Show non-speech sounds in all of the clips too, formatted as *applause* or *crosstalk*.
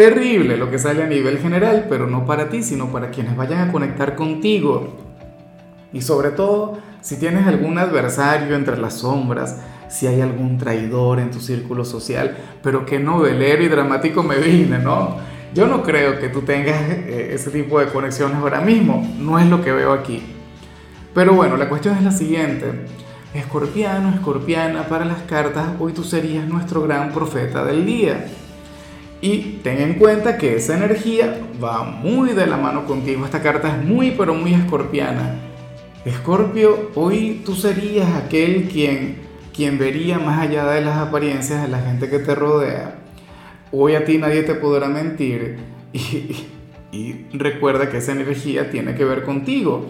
Terrible lo que sale a nivel general, pero no para ti, sino para quienes vayan a conectar contigo. Y sobre todo, si tienes algún adversario entre las sombras, si hay algún traidor en tu círculo social, pero qué novelero y dramático me vine, ¿no? Yo no creo que tú tengas eh, ese tipo de conexiones ahora mismo, no es lo que veo aquí. Pero bueno, la cuestión es la siguiente. Escorpiano, escorpiana, para las cartas, hoy tú serías nuestro gran profeta del día. Y ten en cuenta que esa energía va muy de la mano contigo. Esta carta es muy, pero muy escorpiana. Escorpio, hoy tú serías aquel quien, quien vería más allá de las apariencias de la gente que te rodea. Hoy a ti nadie te podrá mentir. *laughs* Y, recuerda que esa energía tiene que ver contigo.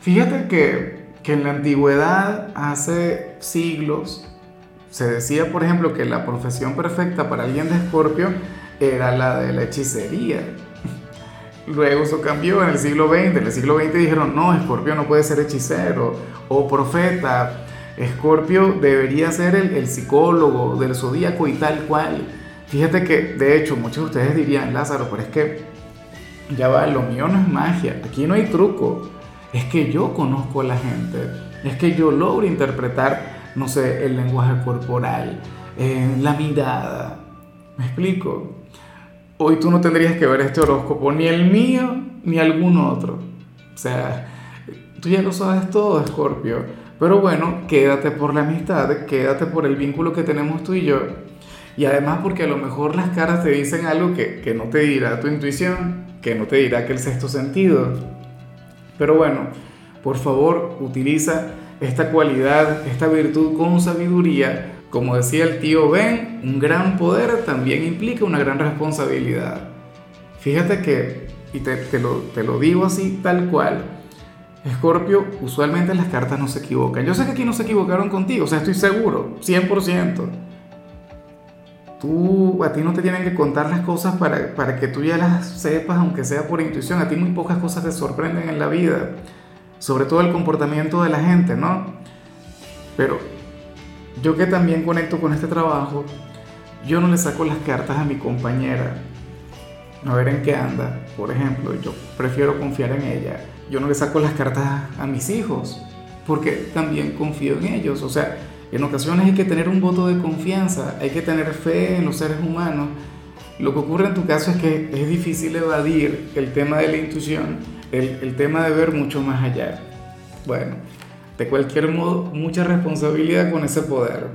Fíjate que, que en la antigüedad, hace siglos, se decía, por ejemplo, que la profesión perfecta para alguien de Escorpio era la de la hechicería. *laughs* Luego eso cambió en el siglo XX. En el siglo XX dijeron, no, Escorpio no puede ser hechicero o profeta. Escorpio debería ser el, psicólogo del zodíaco y tal cual. Fíjate que, de hecho, muchos de ustedes dirían, Lázaro, pero es que ya va, lo mío no es magia, aquí no hay truco. Es que yo conozco a la gente, es que yo logro interpretar no sé, el lenguaje corporal, eh, la mirada. ¿Me explico? Hoy tú no tendrías que ver este horóscopo, ni el mío, ni algún otro. O sea, tú ya lo sabes todo, Escorpio. Pero bueno, quédate por la amistad, quédate por el vínculo que tenemos tú y yo. Y además porque a lo mejor las caras te dicen algo que, que no te dirá tu intuición, que no te dirá que el sexto sentido. Pero bueno, por favor, utiliza esta cualidad, esta virtud con sabiduría, como decía el tío Ben, un gran poder también implica una gran responsabilidad. Fíjate que, y te, lo, te lo digo así tal cual, Escorpio, usualmente las cartas no se equivocan. Yo sé que aquí no se equivocaron contigo, o sea, estoy seguro, 100%. Tú, a ti no te tienen que contar las cosas para, para que tú ya las sepas, aunque sea por intuición. A ti muy pocas cosas te sorprenden en la vida sobre todo el comportamiento de la gente, ¿no? Pero yo que también conecto con este trabajo, yo no le saco las cartas a mi compañera, a ver en qué anda, por ejemplo, yo prefiero confiar en ella. Yo no le saco las cartas a mis hijos, porque también confío en ellos. O sea, en ocasiones hay que tener un voto de confianza, hay que tener fe en los seres humanos. Lo que ocurre en tu caso es que es difícil evadir el tema de la intuición el, tema de ver mucho más allá. Bueno, de cualquier modo, mucha responsabilidad con ese poder.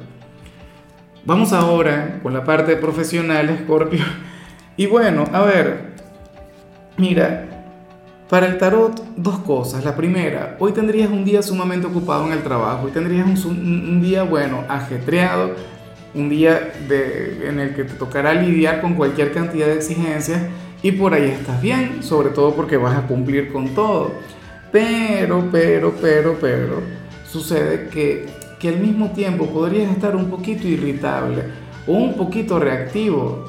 Vamos ahora con la parte profesional, Scorpio. Y bueno, a ver, mira, para el tarot, dos cosas. La primera, hoy tendrías un día sumamente ocupado en el trabajo, hoy tendrías un, día, bueno, ajetreado, un día en el que te tocará lidiar con cualquier cantidad de exigencias y por ahí estás bien, sobre todo porque vas a cumplir con todo. Pero, pero, pero, pero, sucede que, que al mismo tiempo podrías estar un poquito irritable o un poquito reactivo.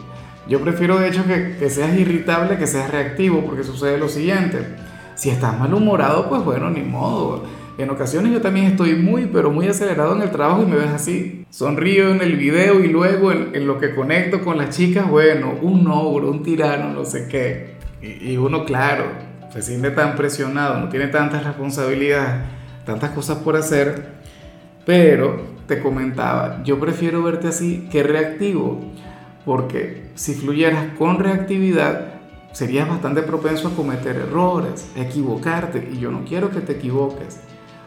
Yo prefiero de hecho que, que seas irritable que seas reactivo porque sucede lo siguiente. Si estás malhumorado, pues bueno, ni modo en ocasiones yo también estoy muy, pero muy acelerado en el trabajo y me ves así. Sonrío en el video y luego en, lo que conecto con las chicas, bueno, un ogro, un tirano, no sé qué. Y, uno, claro, se siente tan presionado, no tiene tantas responsabilidades, tantas cosas por hacer. Pero te comentaba, yo prefiero verte así que reactivo, porque si fluyeras con reactividad, serías bastante propenso a cometer errores, a equivocarte, y yo no quiero que te equivoques.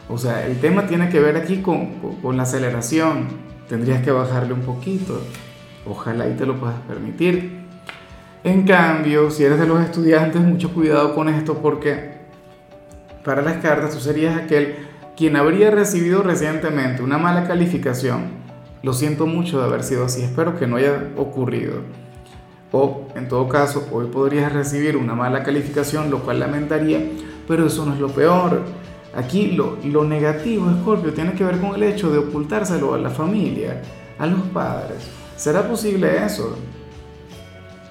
O sea, el tema tiene que ver aquí con, con, la aceleración. Tendrías que bajarle un poquito. Ojalá y te lo puedas permitir. En cambio, si eres de los estudiantes, mucho cuidado con esto porque para las cartas tú serías aquel quien habría recibido recientemente una mala calificación. Lo siento mucho de haber sido así, espero que no haya ocurrido. O, en todo caso, hoy podrías recibir una mala calificación, lo cual lamentaría, pero eso no es lo peor. Aquí lo, lo negativo, Scorpio, tiene que ver con el hecho de ocultárselo a la familia, a los padres. ¿Será posible eso?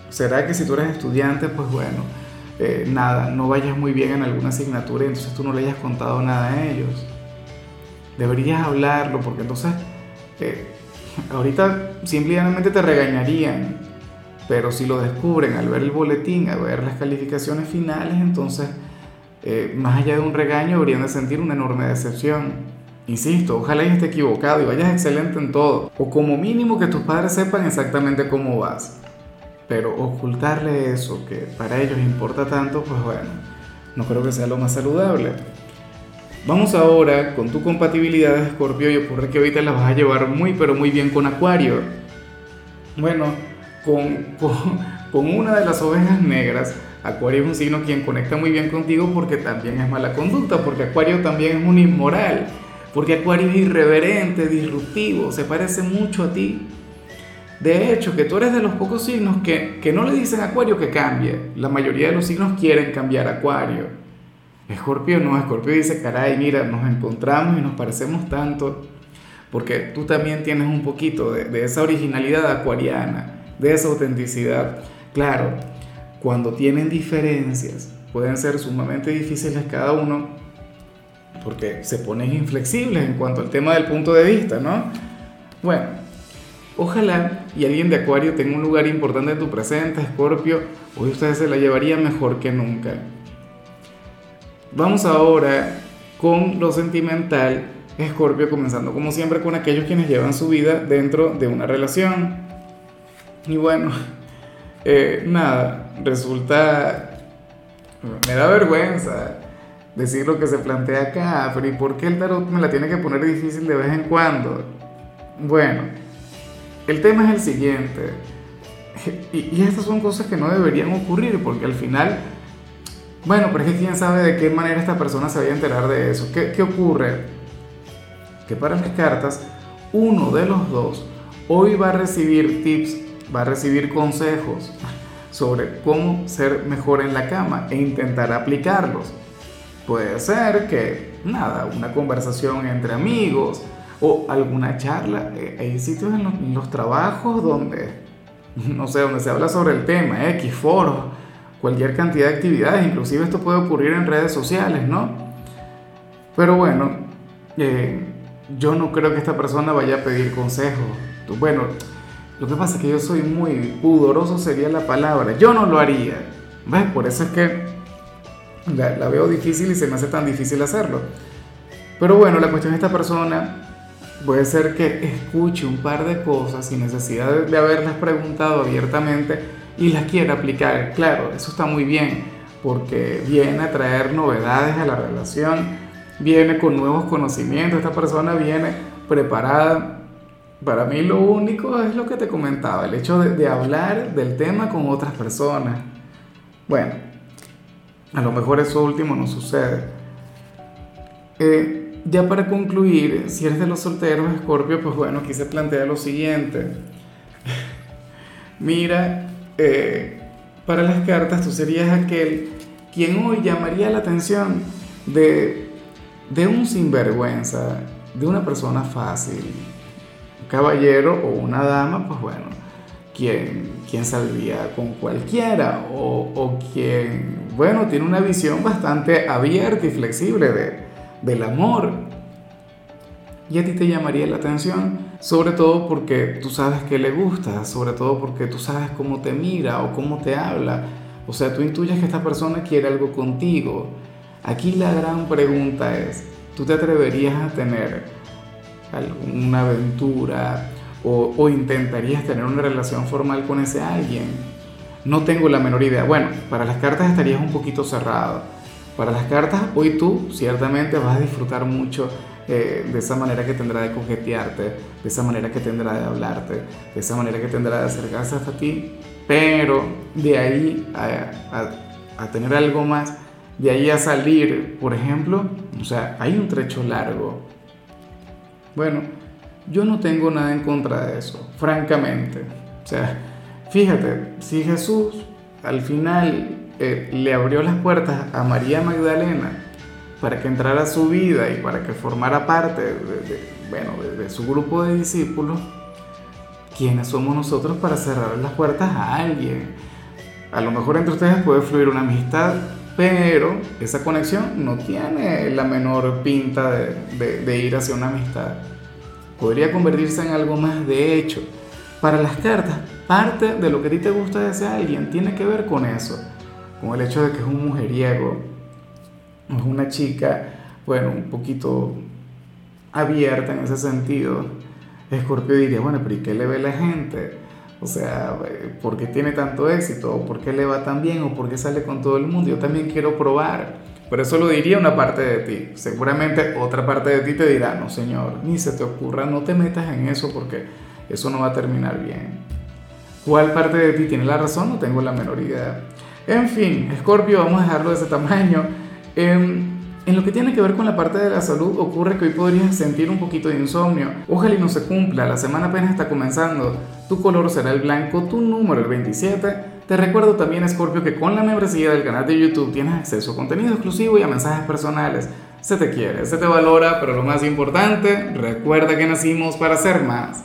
¿Será que si tú eres estudiante, pues bueno, eh, nada, no vayas muy bien en alguna asignatura y entonces tú no le hayas contado nada a ellos? Deberías hablarlo porque entonces eh, *laughs* ahorita simplemente te regañarían, pero si lo descubren al ver el boletín, al ver las calificaciones finales, entonces eh, más allá de un regaño, deberían de sentir una enorme decepción. Insisto, ojalá esté equivocado y vayas excelente en todo. O como mínimo que tus padres sepan exactamente cómo vas. Pero ocultarle eso que para ellos importa tanto, pues bueno, no creo que sea lo más saludable. Vamos ahora con tu compatibilidad de Escorpio y ocurre que ahorita la vas a llevar muy pero muy bien con Acuario. Bueno, con, con, con una de las ovejas negras Acuario es un signo quien conecta muy bien contigo porque también es mala conducta, porque Acuario también es un inmoral, porque Acuario es irreverente, disruptivo, se parece mucho a ti. De hecho, que tú eres de los pocos signos que, que no le dicen a Acuario que cambie. La mayoría de los signos quieren cambiar a Acuario. Escorpio no, Escorpio dice, caray, mira, nos encontramos y nos parecemos tanto, porque tú también tienes un poquito de, de esa originalidad acuariana, de esa autenticidad. Claro, cuando tienen diferencias, pueden ser sumamente difíciles cada uno porque se ponen inflexibles en cuanto al tema del punto de vista, ¿no? Bueno, ojalá y alguien de Acuario tenga un lugar importante en tu presente, Escorpio, hoy ustedes se la llevarían mejor que nunca. Vamos ahora con lo sentimental, Escorpio, comenzando como siempre con aquellos quienes llevan su vida dentro de una relación. Y bueno, eh, nada, resulta, me da vergüenza decir lo que se plantea acá, pero ¿y por qué el tarot me la tiene que poner difícil de vez en cuando? Bueno, el tema es el siguiente, *laughs* y, estas son cosas que no deberían ocurrir, porque al final, bueno, pero es que quién sabe de qué manera esta persona se vaya a enterar de eso. ¿Qué, qué ocurre? Que para las cartas, uno de los dos hoy va a recibir tips va a recibir consejos sobre cómo ser mejor en la cama e intentar aplicarlos. Puede ser que, nada, una conversación entre amigos o alguna charla. Eh, hay sitios en los, trabajos donde, no sé, donde se habla sobre el tema, X, foros, cualquier cantidad de actividades, inclusive esto puede ocurrir en redes sociales, ¿no? Pero bueno, eh, yo no creo que esta persona vaya a pedir consejos. Bueno, lo que pasa es que yo soy muy pudoroso, sería la palabra. Yo no lo haría. ¿Ves? Por eso es que la, veo difícil y se me hace tan difícil hacerlo. Pero bueno, la cuestión de esta persona puede ser que escuche un par de cosas sin necesidad de, de haberlas preguntado abiertamente y las quiera aplicar. Claro, eso está muy bien porque viene a traer novedades a la relación, viene con nuevos conocimientos, esta persona viene preparada para mí lo único es lo que te comentaba, el hecho de, hablar del tema con otras personas. Bueno, a lo mejor eso último no sucede. Eh, ya para concluir, si eres de los solteros, Scorpio, pues bueno, aquí se plantea lo siguiente. *laughs* Mira, eh, para las cartas tú serías aquel quien hoy llamaría la atención de, de un sinvergüenza, de una persona fácil, caballero o una dama, pues bueno, quien, quien saldría con cualquiera o, o, quien, bueno, tiene una visión bastante abierta y flexible de, del amor. Y a ti te llamaría la atención, sobre todo porque tú sabes que le gusta, sobre todo porque tú sabes cómo te mira o cómo te habla. O sea, tú intuyes que esta persona quiere algo contigo. Aquí la gran pregunta es, ¿tú te atreverías a tener alguna aventura o, intentarías tener una relación formal con ese alguien? No tengo la menor idea. Bueno, para las cartas estarías un poquito cerrado. Para las cartas, hoy tú ciertamente vas a disfrutar mucho eh, de esa manera que tendrá de coquetearte, de esa manera que tendrá de hablarte, de esa manera que tendrá de acercarse hasta ti, pero de ahí a, a tener algo más, de ahí a salir, por ejemplo, o sea, hay un trecho largo. Bueno, yo no tengo nada en contra de eso, francamente. O sea, Fíjate, si Jesús al final eh, le abrió las puertas a María Magdalena para que entrara a su vida y para que formara parte de, bueno, de, su grupo de discípulos, ¿quiénes somos nosotros para cerrar las puertas a alguien? A lo mejor entre ustedes puede fluir una amistad, pero esa conexión no tiene la menor pinta de, ir hacia una amistad. Podría convertirse en algo más de hecho. Para las cartas, parte de lo que a ti te gusta de ese alguien tiene que ver con eso, con el hecho de que es un mujeriego, es una chica, bueno, un poquito abierta en ese sentido. Escorpio diría, bueno, pero ¿y qué le ve la gente? O sea, ¿por qué tiene tanto éxito? ¿O por qué le va tan bien? ¿O por qué sale con todo el mundo? Yo también quiero probar. Por eso lo diría una parte de ti. Seguramente otra parte de ti te dirá, no señor, ni se te ocurra, no te metas en eso porque eso no va a terminar bien. ¿Cuál parte de ti tiene la razón? No tengo la menor idea. En fin, Escorpio, vamos a dejarlo de ese tamaño. En, en, lo que tiene que ver con la parte de la salud, ocurre que hoy podrías sentir un poquito de insomnio. Ojalá y no se cumpla, la semana apenas está comenzando. Tu color será el blanco, tu número el 27. Te recuerdo también, Scorpio, que con la membresía del canal de YouTube tienes acceso a contenido exclusivo y a mensajes personales. Se te quiere, se te valora, pero lo más importante, recuerda que nacimos para ser más.